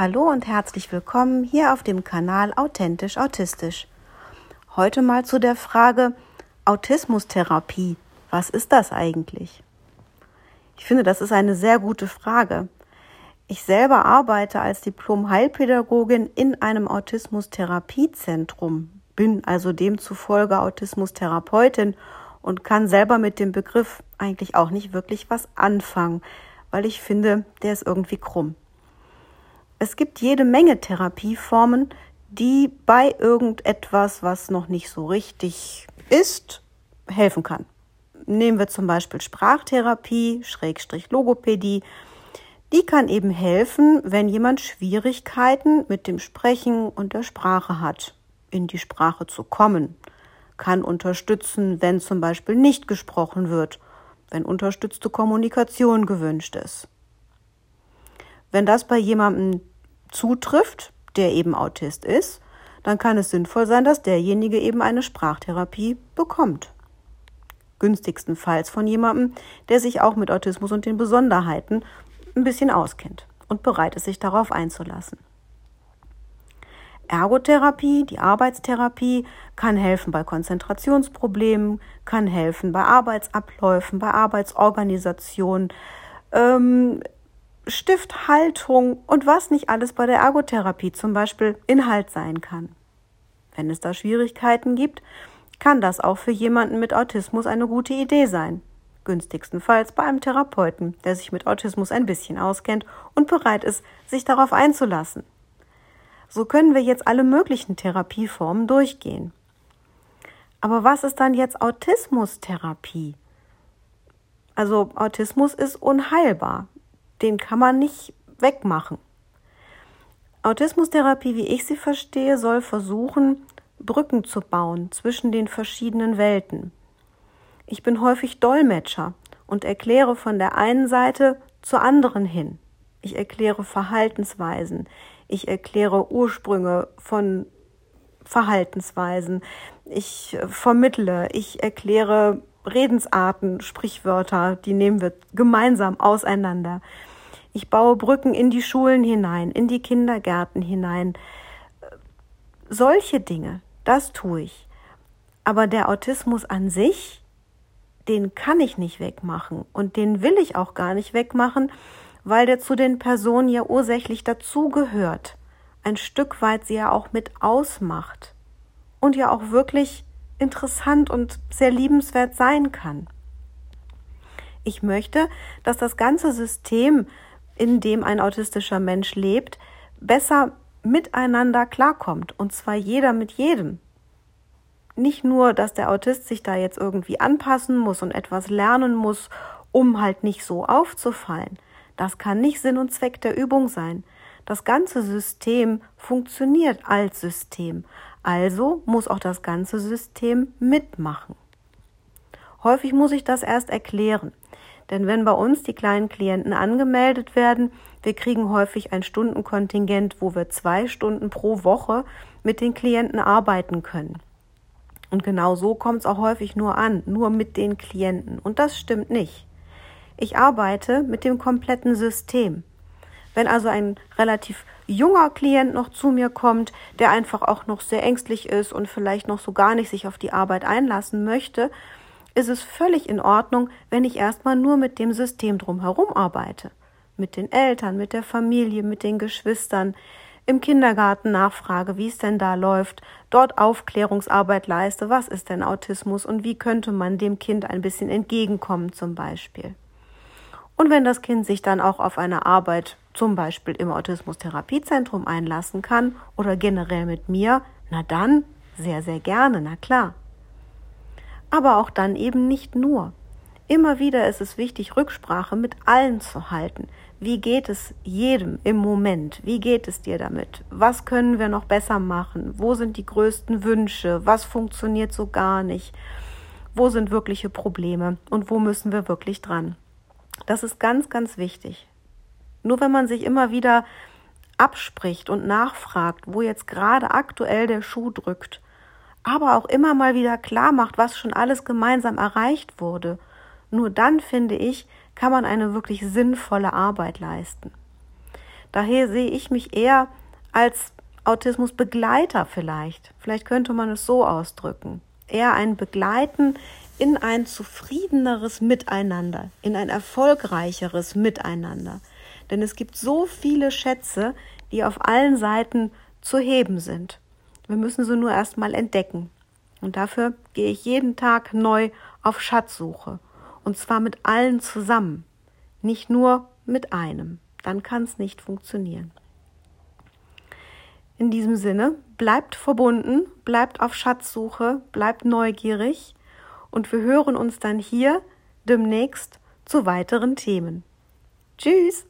Hallo und herzlich willkommen hier auf dem Kanal Authentisch Autistisch. Heute mal zu der Frage Autismustherapie. Was ist das eigentlich? Ich finde, das ist eine sehr gute Frage. Ich selber arbeite als Diplom-Heilpädagogin in einem Autismustherapiezentrum, bin also demzufolge Autismustherapeutin und kann selber mit dem Begriff eigentlich auch nicht wirklich was anfangen, weil ich finde, der ist irgendwie krumm. Es gibt jede Menge Therapieformen, die bei irgendetwas, was noch nicht so richtig ist, helfen kann. Nehmen wir zum Beispiel Sprachtherapie, Schrägstrich Logopädie. Die kann eben helfen, wenn jemand Schwierigkeiten mit dem Sprechen und der Sprache hat, in die Sprache zu kommen. Kann unterstützen, wenn zum Beispiel nicht gesprochen wird, wenn unterstützte Kommunikation gewünscht ist. Wenn das bei jemandem zutrifft, der eben Autist ist, dann kann es sinnvoll sein, dass derjenige eben eine Sprachtherapie bekommt. Günstigstenfalls von jemandem, der sich auch mit Autismus und den Besonderheiten ein bisschen auskennt und bereit ist, sich darauf einzulassen. Ergotherapie, die Arbeitstherapie, kann helfen bei Konzentrationsproblemen, kann helfen bei Arbeitsabläufen, bei Arbeitsorganisation, ähm, Stifthaltung und was nicht alles bei der Ergotherapie zum Beispiel Inhalt sein kann. Wenn es da Schwierigkeiten gibt, kann das auch für jemanden mit Autismus eine gute Idee sein. Günstigstenfalls bei einem Therapeuten, der sich mit Autismus ein bisschen auskennt und bereit ist, sich darauf einzulassen. So können wir jetzt alle möglichen Therapieformen durchgehen. Aber was ist dann jetzt Autismustherapie? Also Autismus ist unheilbar den kann man nicht wegmachen. Autismustherapie, wie ich sie verstehe, soll versuchen, Brücken zu bauen zwischen den verschiedenen Welten. Ich bin häufig Dolmetscher und erkläre von der einen Seite zur anderen hin. Ich erkläre Verhaltensweisen, ich erkläre Ursprünge von Verhaltensweisen, ich vermittle, ich erkläre Redensarten, Sprichwörter, die nehmen wir gemeinsam auseinander. Ich baue Brücken in die Schulen hinein, in die Kindergärten hinein. Solche Dinge, das tue ich. Aber der Autismus an sich, den kann ich nicht wegmachen und den will ich auch gar nicht wegmachen, weil der zu den Personen ja ursächlich dazugehört, ein Stück weit sie ja auch mit ausmacht und ja auch wirklich interessant und sehr liebenswert sein kann. Ich möchte, dass das ganze System in dem ein autistischer Mensch lebt, besser miteinander klarkommt. Und zwar jeder mit jedem. Nicht nur, dass der Autist sich da jetzt irgendwie anpassen muss und etwas lernen muss, um halt nicht so aufzufallen. Das kann nicht Sinn und Zweck der Übung sein. Das ganze System funktioniert als System. Also muss auch das ganze System mitmachen. Häufig muss ich das erst erklären. Denn wenn bei uns die kleinen Klienten angemeldet werden, wir kriegen häufig ein Stundenkontingent, wo wir zwei Stunden pro Woche mit den Klienten arbeiten können. Und genau so kommt es auch häufig nur an, nur mit den Klienten. Und das stimmt nicht. Ich arbeite mit dem kompletten System. Wenn also ein relativ junger Klient noch zu mir kommt, der einfach auch noch sehr ängstlich ist und vielleicht noch so gar nicht sich auf die Arbeit einlassen möchte, ist es völlig in Ordnung, wenn ich erstmal nur mit dem System drumherum arbeite. Mit den Eltern, mit der Familie, mit den Geschwistern, im Kindergarten nachfrage, wie es denn da läuft, dort Aufklärungsarbeit leiste, was ist denn Autismus? Und wie könnte man dem Kind ein bisschen entgegenkommen zum Beispiel. Und wenn das Kind sich dann auch auf eine Arbeit zum Beispiel im Autismus-Therapiezentrum einlassen kann oder generell mit mir, na dann sehr, sehr gerne, na klar aber auch dann eben nicht nur. Immer wieder ist es wichtig, Rücksprache mit allen zu halten. Wie geht es jedem im Moment? Wie geht es dir damit? Was können wir noch besser machen? Wo sind die größten Wünsche? Was funktioniert so gar nicht? Wo sind wirkliche Probleme? Und wo müssen wir wirklich dran? Das ist ganz, ganz wichtig. Nur wenn man sich immer wieder abspricht und nachfragt, wo jetzt gerade aktuell der Schuh drückt, aber auch immer mal wieder klar macht, was schon alles gemeinsam erreicht wurde. Nur dann, finde ich, kann man eine wirklich sinnvolle Arbeit leisten. Daher sehe ich mich eher als Autismusbegleiter vielleicht. Vielleicht könnte man es so ausdrücken. Eher ein Begleiten in ein zufriedeneres Miteinander, in ein erfolgreicheres Miteinander. Denn es gibt so viele Schätze, die auf allen Seiten zu heben sind. Wir müssen sie nur erstmal entdecken. Und dafür gehe ich jeden Tag neu auf Schatzsuche. Und zwar mit allen zusammen, nicht nur mit einem. Dann kann es nicht funktionieren. In diesem Sinne, bleibt verbunden, bleibt auf Schatzsuche, bleibt neugierig und wir hören uns dann hier demnächst zu weiteren Themen. Tschüss!